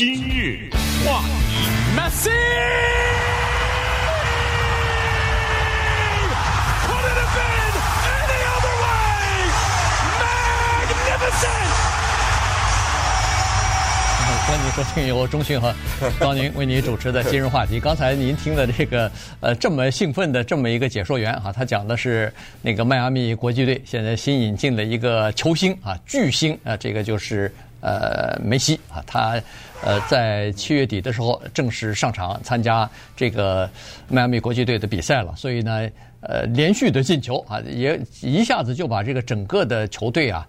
今日话题。Messi。欢迎收听由中讯和高宁为您主持的今日话题。刚才您听的这个呃这么兴奋的这么一个解说员哈，他讲的是那个迈阿密国际队现在新引进的一个球星啊巨星啊，这个就是呃梅西啊，他呃在七月底的时候正式上场参加这个迈阿密国际队的比赛了，所以呢呃连续的进球啊，也一下子就把这个整个的球队啊。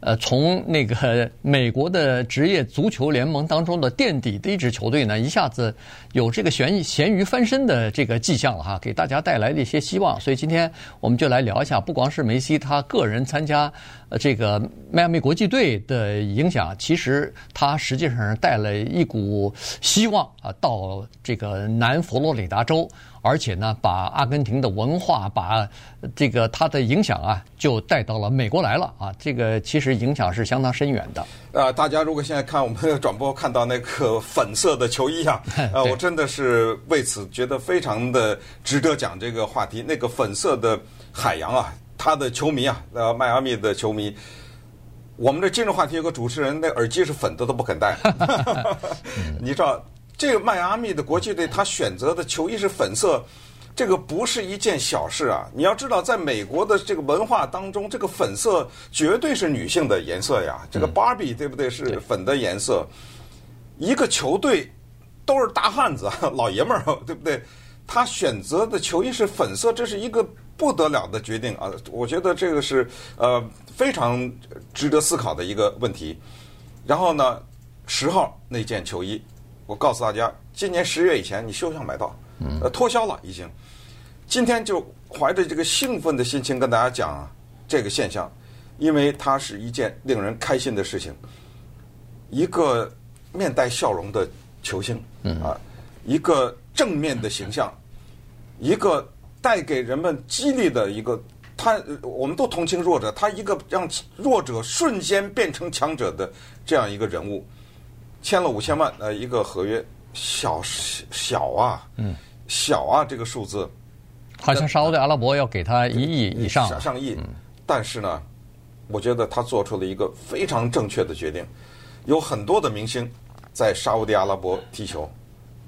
呃，从那个美国的职业足球联盟当中的垫底的一支球队呢，一下子有这个咸咸鱼翻身的这个迹象了哈，给大家带来了一些希望。所以今天我们就来聊一下，不光是梅西他个人参加这个迈阿密国际队的影响，其实他实际上带了一股希望啊，到这个南佛罗里达州。而且呢，把阿根廷的文化，把这个它的影响啊，就带到了美国来了啊。这个其实影响是相当深远的。呃，大家如果现在看我们的转播，看到那个粉色的球衣啊，呃，我真的是为此觉得非常的值得讲这个话题。那个粉色的海洋啊，他的球迷啊，呃，迈阿密的球迷，我们的今日话题有个主持人，那耳机是粉的都不肯戴，你知道。这个迈阿密的国际队，他选择的球衣是粉色，这个不是一件小事啊！你要知道，在美国的这个文化当中，这个粉色绝对是女性的颜色呀。这个芭比对不对？是粉的颜色。一个球队都是大汉子，老爷们儿，对不对？他选择的球衣是粉色，这是一个不得了的决定啊！我觉得这个是呃非常值得思考的一个问题。然后呢，十号那件球衣。我告诉大家，今年十月以前你休想买到，呃，脱销了已经。今天就怀着这个兴奋的心情跟大家讲啊，这个现象，因为它是一件令人开心的事情。一个面带笑容的球星，啊，一个正面的形象，一个带给人们激励的一个，他我们都同情弱者，他一个让弱者瞬间变成强者的这样一个人物。签了五千万呃一个合约，小小啊，嗯，小啊这个数字，好像沙乌地阿拉伯要给他一亿以上，上亿，但是呢，我觉得他做出了一个非常正确的决定。有很多的明星在沙乌地阿拉伯踢球，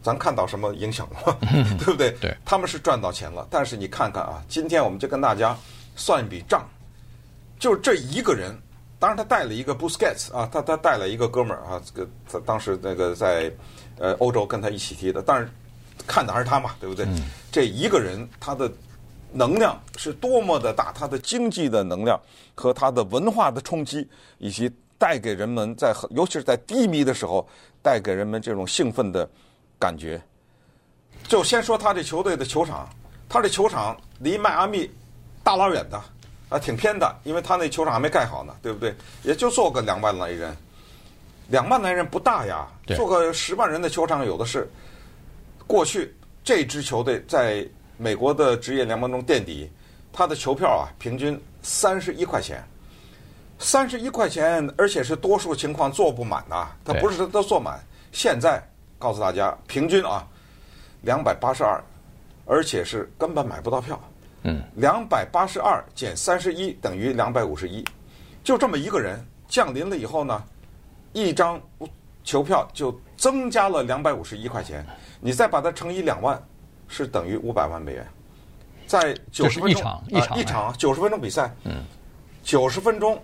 咱看到什么影响了，对不对？对，他们是赚到钱了，但是你看看啊，今天我们就跟大家算一笔账，就这一个人。当然，他带了一个 Busquets 啊，他他带了一个哥们儿啊，这个他当时那个在呃欧洲跟他一起踢的，但是看的还是他嘛，对不对？嗯、这一个人他的能量是多么的大，他的经济的能量和他的文化的冲击，以及带给人们在尤其是在低迷的时候带给人们这种兴奋的感觉。就先说他这球队的球场，他这球场离迈阿密大老远的。啊，挺偏的，因为他那球场还没盖好呢，对不对？也就坐个两万来人，两万来人不大呀，坐个十万人的球场有的是。过去这支球队在美国的职业联盟中垫底，他的球票啊，平均三十一块钱，三十一块钱，而且是多数情况坐不满呐，他不是他都坐满。现在告诉大家，平均啊，两百八十二，而且是根本买不到票。嗯，两百八十二减三十一等于两百五十一，就这么一个人降临了以后呢，一张球票就增加了两百五十一块钱，你再把它乘以两万，是等于五百万美元。在九十分钟，一场一场一场九十分钟比赛，嗯，九十分钟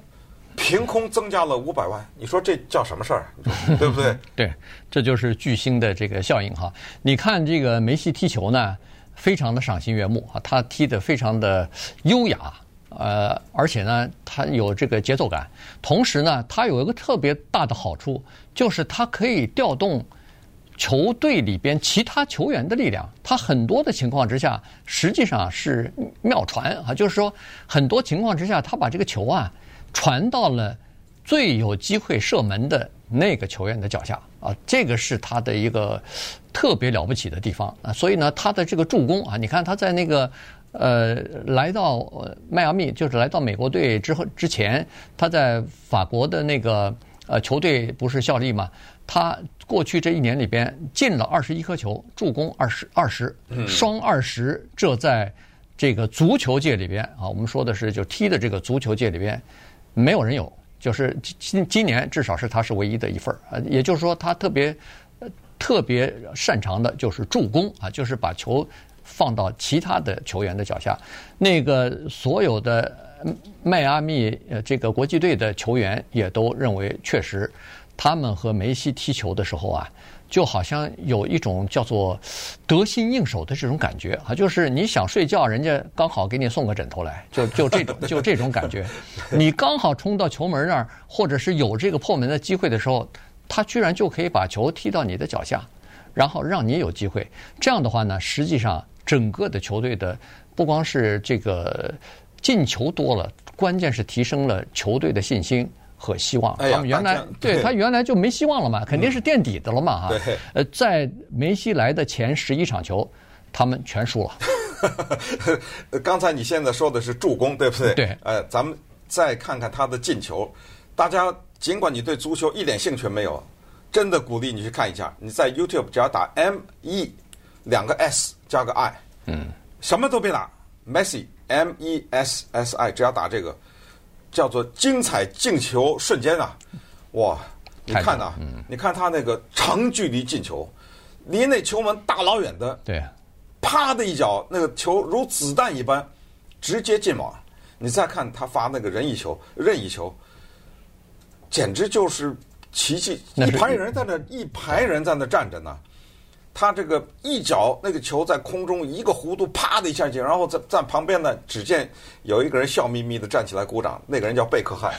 凭空增加了五百万，你说这叫什么事儿？对不对？对，这就是巨星的这个效应哈。你看这个梅西踢球呢，非常的赏心悦目啊，他踢得非常的优雅，呃，而且呢，他有这个节奏感。同时呢，他有一个特别大的好处，就是他可以调动球队里边其他球员的力量。他很多的情况之下，实际上是妙传啊，就是说很多情况之下，他把这个球啊传到了最有机会射门的那个球员的脚下啊，这个是他的一个特别了不起的地方啊。所以呢，他的这个助攻啊，你看他在那个呃来到迈阿密，就是来到美国队之后之前，他在法国的那个呃，球队不是效力嘛？他过去这一年里边进了二十一颗球，助攻二十二十，双二十，这在这个足球界里边啊，我们说的是就踢的这个足球界里边，没有人有，就是今今年至少是他是唯一的一份儿啊，也就是说他特别特别擅长的就是助攻啊，就是把球放到其他的球员的脚下，那个所有的。迈阿密呃，这个国际队的球员也都认为，确实，他们和梅西踢球的时候啊，就好像有一种叫做得心应手的这种感觉啊，就是你想睡觉，人家刚好给你送个枕头来，就就这种 就这种感觉。你刚好冲到球门那儿，或者是有这个破门的机会的时候，他居然就可以把球踢到你的脚下，然后让你有机会。这样的话呢，实际上整个的球队的不光是这个。进球多了，关键是提升了球队的信心和希望。他们原来对 他原来就没希望了嘛，肯定是垫底的了嘛哈。呃，在梅西来的前十一场球，他们全输了。刚才你现在说的是助攻，对不对？对。呃，咱们再看看他的进球。大家尽管你对足球一点兴趣没有，真的鼓励你去看一下。你在 YouTube 只要打 M E 两个 S 加个 I，嗯，什么都别打，Messi。M E S S I，只要打这个，叫做精彩进球瞬间啊！哇，你看呐、啊，嗯、你看他那个长距离进球，离那球门大老远的，对，啪的一脚，那个球如子弹一般直接进网。你再看他发那个任意球，任意球，简直就是奇迹！一排人在那，一排人在那站着呢。他这个一脚那个球在空中一个弧度，啪的一下进，然后在在旁边呢，只见有一个人笑眯眯的站起来鼓掌，那个人叫贝克汉。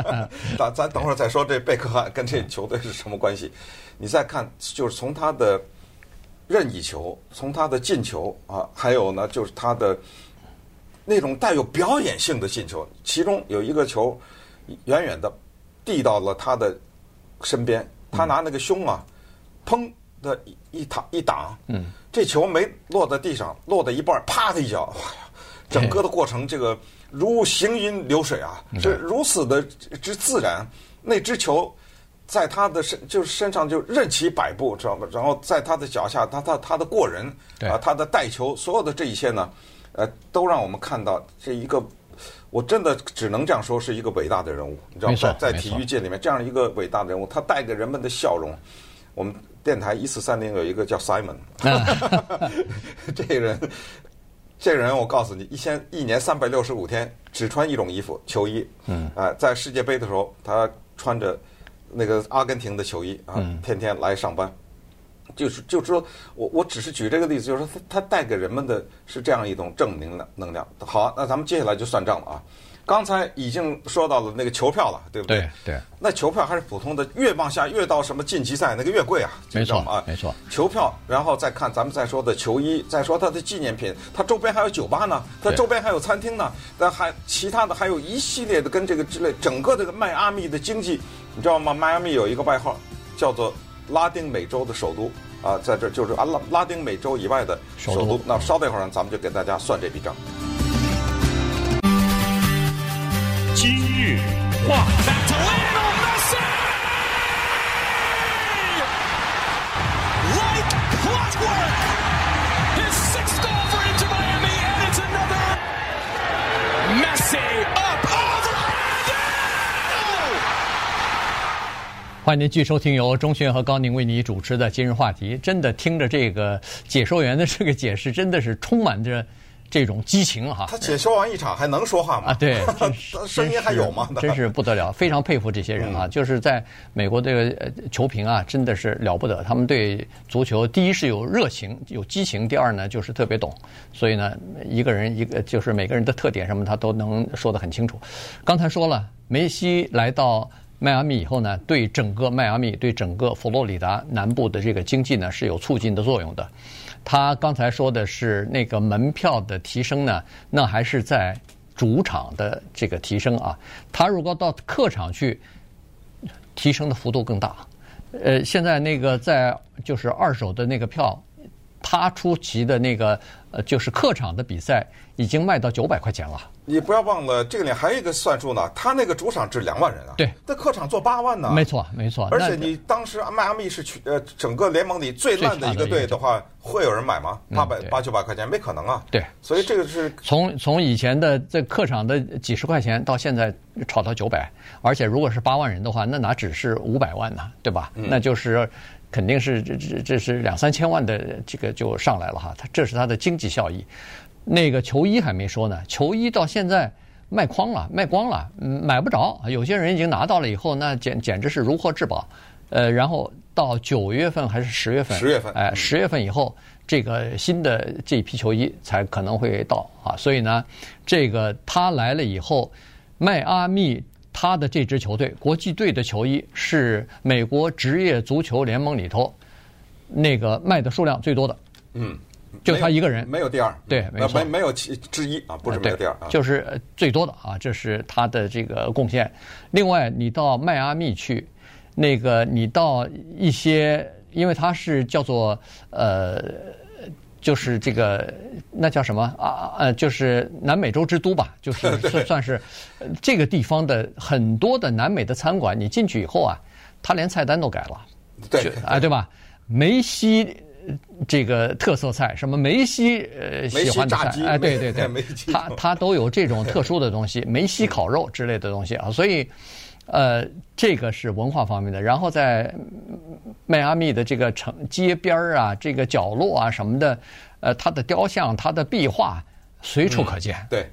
咱咱等会儿再说这贝克汉跟这球队是什么关系？你再看，就是从他的任意球，从他的进球啊，还有呢，就是他的那种带有表演性的进球，其中有一个球远远的递到了他的身边，他拿那个胸啊，砰。的一一挡一挡，嗯，这球没落在地上，落在一半，啪的一脚，哇呀！整个的过程，这个如行云流水啊，这如此的之自然。那只球在他的身，就是身上就任其摆布，知道吗？然后在他的脚下，他他他的过人啊，他的带球，所有的这一切呢，呃，都让我们看到这一个，我真的只能这样说，是一个伟大的人物，你知道吗？在体育界里面，这样一个伟大的人物，他带给人们的笑容，我们。电台一四三零有一个叫 Simon，这个人，这个人我告诉你，一千一年三百六十五天只穿一种衣服球衣，嗯，啊，在世界杯的时候他穿着那个阿根廷的球衣啊，天天来上班，就是就是说我我只是举这个例子，就是说他他带给人们的是这样一种正能量能量。好，那咱们接下来就算账了啊。刚才已经说到了那个球票了，对不对？对。对，那球票还是普通的，越往下越到什么晋级赛那个越贵啊。没错啊，没错。球票，然后再看咱们再说的球衣，再说它的纪念品，它周边还有酒吧呢，它周边还有餐厅呢，那还其他的还有一系列的跟这个之类，整个这个迈阿密的经济，你知道吗？迈阿密有一个外号叫做拉丁美洲的首都啊，在这就是啊拉拉丁美洲以外的首都。首都那稍等一会儿，咱们就给大家算这笔账。今日话题，欢迎您继续收听由钟迅和高宁为你主持的今日话题。真的听着这个解说员的这个解释，真的是充满着。这种激情哈，他解说完一场还能说话吗？啊，对，声音还有吗？真是不得了，非常佩服这些人啊！就是在美国这个球评啊，真的是了不得。他们对足球，第一是有热情、有激情，第二呢就是特别懂。所以呢，一个人一个就是每个人的特点什么，他都能说得很清楚。刚才说了，梅西来到迈阿密以后呢，对整个迈阿密、对整个佛罗里达南部的这个经济呢是有促进的作用的。他刚才说的是那个门票的提升呢，那还是在主场的这个提升啊。他如果到客场去，提升的幅度更大。呃，现在那个在就是二手的那个票，他出席的那个呃就是客场的比赛，已经卖到九百块钱了。你不要忘了，这个里还有一个算数呢，他那个主场值两万人啊，对，那客场坐八万呢。没错，没错。而且你当时迈阿密是去呃整个联盟里最烂的一个队的话，会有人买吗？八百八九百块钱没可能啊。对，所以这个是从从以前的这客场的几十块钱到现在炒到九百，而且如果是八万人的话，那哪只是五百万呢？对吧？那就是。肯定是这这这是两三千万的这个就上来了哈，它这是它的经济效益。那个球衣还没说呢，球衣到现在卖光了，卖光了，嗯，买不着。有些人已经拿到了以后，那简简直是如获至宝。呃，然后到九月份还是十月份？十月份。哎，十月份以后，这个新的这一批球衣才可能会到啊。所以呢，这个他来了以后，迈阿密。他的这支球队，国际队的球衣是美国职业足球联盟里头那个卖的数量最多的。嗯，就他一个人，没有第二。对，没，没没有其之一啊，不是没有第二，就是最多的啊，这是他的这个贡献。另外，你到迈阿密去，那个你到一些，因为他是叫做呃。就是这个，那叫什么啊？呃，就是南美洲之都吧，就是算算是这个地方的很多的南美的餐馆，你进去以后啊，他连菜单都改了，对啊，对吧？梅西这个特色菜，什么梅西呃喜欢的菜，哎，对对对，他他都有这种特殊的东西，梅西烤肉之类的东西啊，所以。呃，这个是文化方面的，然后在迈阿密的这个城街边儿啊，这个角落啊什么的，呃，他的雕像、他的壁画随处可见。嗯、对，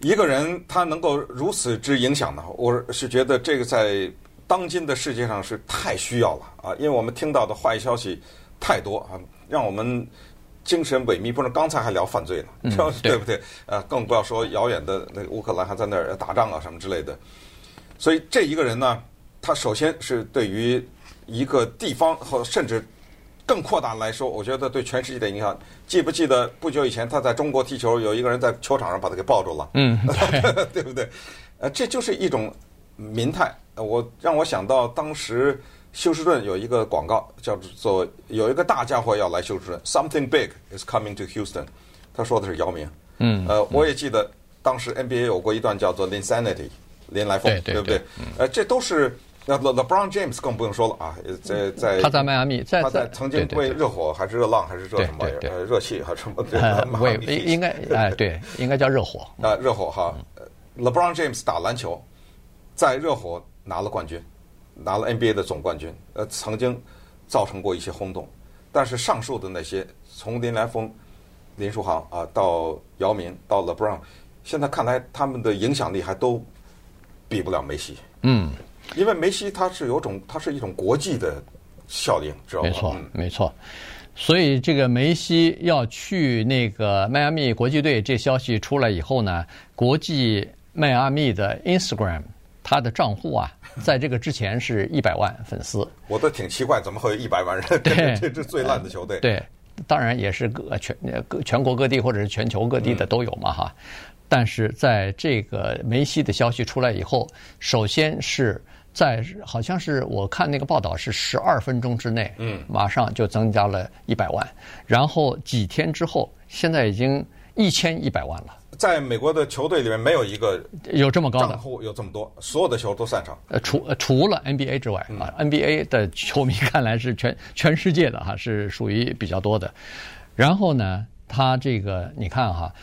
一个人他能够如此之影响呢，我是觉得这个在当今的世界上是太需要了啊，因为我们听到的坏消息太多啊，让我们精神萎靡。不是刚才还聊犯罪呢，嗯、对，对不对？呃，更不要说遥远的那个乌克兰还在那儿打仗啊什么之类的。所以这一个人呢，他首先是对于一个地方或甚至更扩大来说，我觉得对全世界的影响。记不记得不久以前他在中国踢球，有一个人在球场上把他给抱住了，嗯，对不对？呃，这就是一种民态。我让我想到当时休斯顿有一个广告，叫做有一个大家伙要来休斯顿，Something big is coming to Houston。他说的是姚明。嗯，呃，我也记得当时 NBA 有过一段叫做 Linsanity。林来疯，对不对？呃，这都是那 LeBron James 更不用说了啊，在在他在迈阿密，在他在曾经为热火还是热浪还是热什么呃热气还是什么？迈阿密应该哎对，应该叫热火 啊热火哈。LeBron James 打篮球，在热火拿了冠军，拿了 NBA 的总冠军，呃，曾经造成过一些轰动。但是上述的那些，从林来疯、林书豪啊到姚明到 LeBron，现在看来他们的影响力还都。比不了梅西，嗯，因为梅西他是有种，他是一种国际的效应，知道吗？没错，没错。所以这个梅西要去那个迈阿密国际队，这消息出来以后呢，国际迈阿密的 Instagram 他的账户啊，在这个之前是一百万粉丝。我都挺奇怪，怎么会有一百万人？对，这支最烂的球队。对，当然也是各全各全国各地或者是全球各地的都有嘛，哈。但是在这个梅西的消息出来以后，首先是在好像是我看那个报道是十二分钟之内，嗯，马上就增加了一百万，然后几天之后，现在已经一千一百万了。在美国的球队里面，没有一个有这么高的账户有这么多，所有的球都擅长。呃，除除了 NBA 之外啊，NBA 的球迷看来是全 全世界的哈，是属于比较多的。然后呢，他这个你看哈。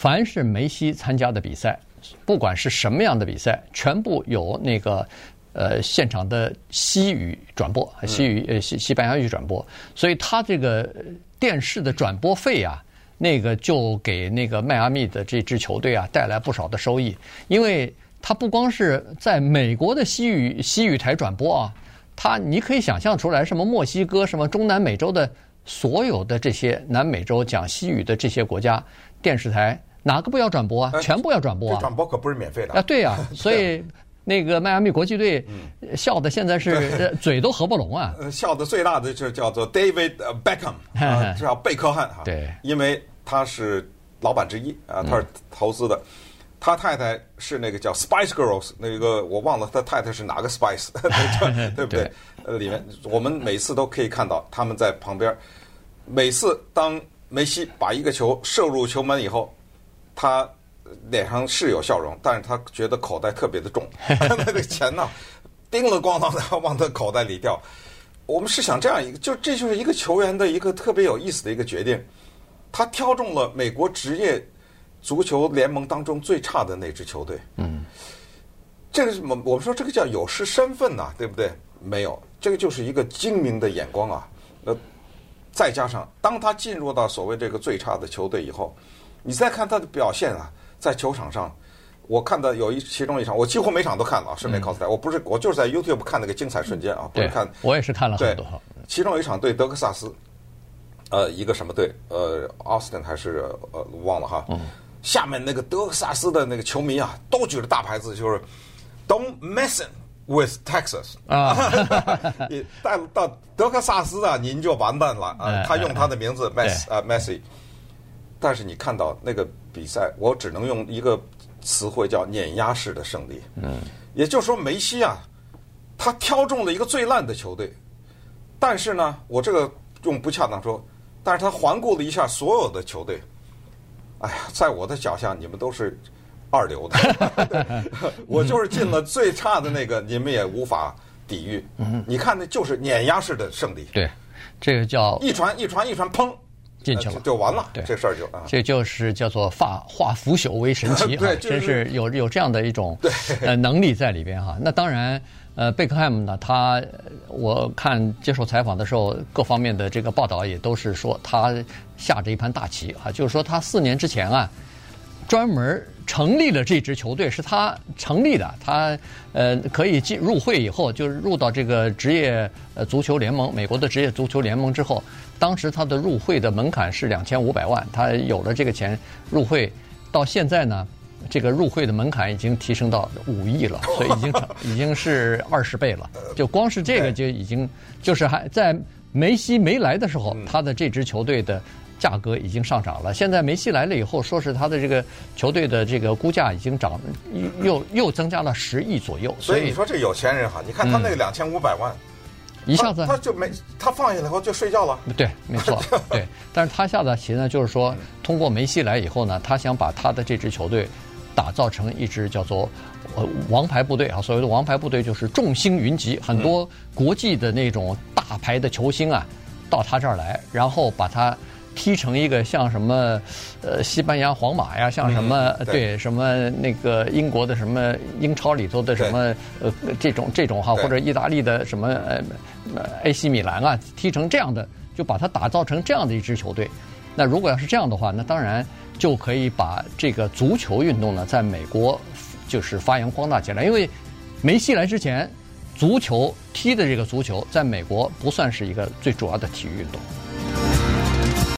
凡是梅西参加的比赛，不管是什么样的比赛，全部有那个呃现场的西语转播，西语呃西西班牙语转播，所以他这个电视的转播费啊，那个就给那个迈阿密的这支球队啊带来不少的收益，因为他不光是在美国的西语西语台转播啊，他你可以想象出来，什么墨西哥、什么中南美洲的所有的这些南美洲讲西语的这些国家电视台。哪个不要转播啊？全部要转播啊！转播可不是免费的啊！对呀，所以那个迈阿密国际队笑的现在是嘴都合不拢啊！笑的最大的就叫做 David Beckham 啊，叫贝克汉哈。对，因为他是老板之一啊，他是投资的。他太太是那个叫 Spice Girls，那个我忘了他太太是哪个 Spice，对不对？呃，里面我们每次都可以看到他们在旁边。每次当梅西把一个球射入球门以后。他脸上是有笑容，但是他觉得口袋特别的重，那个钱呢，叮了咣当的往他口袋里掉。我们是想这样一个，就这就是一个球员的一个特别有意思的一个决定，他挑中了美国职业足球联盟当中最差的那支球队。嗯，这个是我我们说这个叫有失身份呐，对不对？没有，这个就是一个精明的眼光啊。呃，再加上当他进入到所谓这个最差的球队以后，你再看他的表现啊，在球场上。我看到有一其中一场，我几乎每场都看了啊，顺便告诉大家，我不是我就是在 YouTube 看那个精彩瞬间啊，不是看。我也是看了很多。其中有一场对德克萨斯，呃，一个什么队？呃，Austin 还是呃，忘了哈。嗯。下面那个德克萨斯的那个球迷啊，都举着大牌子，就是 Don't mess with Texas 啊。你带到德克萨斯啊，您就完蛋了啊！他用他的名字 Mess 啊 Messi，但是你看到那个比赛，我只能用一个。词汇叫碾压式的胜利，嗯，也就是说梅西啊，他挑中了一个最烂的球队，但是呢，我这个用不恰当说，但是他环顾了一下所有的球队，哎呀，在我的脚下你们都是二流的，我就是进了最差的那个，你们也无法抵御。嗯，你看那就是碾压式的胜利，对，这个叫一传一传一传，砰。进去了就完了，对，这事儿就啊，这就是叫做化化腐朽为神奇 哈，真是有有这样的一种呃能力在里边哈。那当然，呃，贝克汉姆呢，他我看接受采访的时候，各方面的这个报道也都是说他下着一盘大棋啊，就是说他四年之前啊，专门成立了这支球队，是他成立的，他呃可以进入会以后，就是入到这个职业呃足球联盟，美国的职业足球联盟之后。当时他的入会的门槛是两千五百万，他有了这个钱入会，到现在呢，这个入会的门槛已经提升到五亿了，所以已经成已经是二十倍了。就光是这个就已经就是还在梅西没来的时候，他的这支球队的价格已经上涨了。现在梅西来了以后，说是他的这个球队的这个估价已经涨又又增加了十亿左右。所以你说这有钱人哈，你看他那个两千五百万。一下子他，他就没他放下来后就睡觉了。对，没错，对。但是他下的棋呢，就是说通过梅西来以后呢，他想把他的这支球队打造成一支叫做呃王牌部队啊。所谓的王牌部队就是众星云集，很多国际的那种大牌的球星啊，到他这儿来，然后把他。踢成一个像什么，呃，西班牙皇马呀，像什么、对什么那个英国的什么英超里头的什么呃这种这种哈，或者意大利的什么呃，AC 米兰啊，踢成这样的，就把它打造成这样的一支球队。那如果要是这样的话，那当然就可以把这个足球运动呢，在美国就是发扬光大起来。因为梅西来之前，足球踢的这个足球在美国不算是一个最主要的体育运动。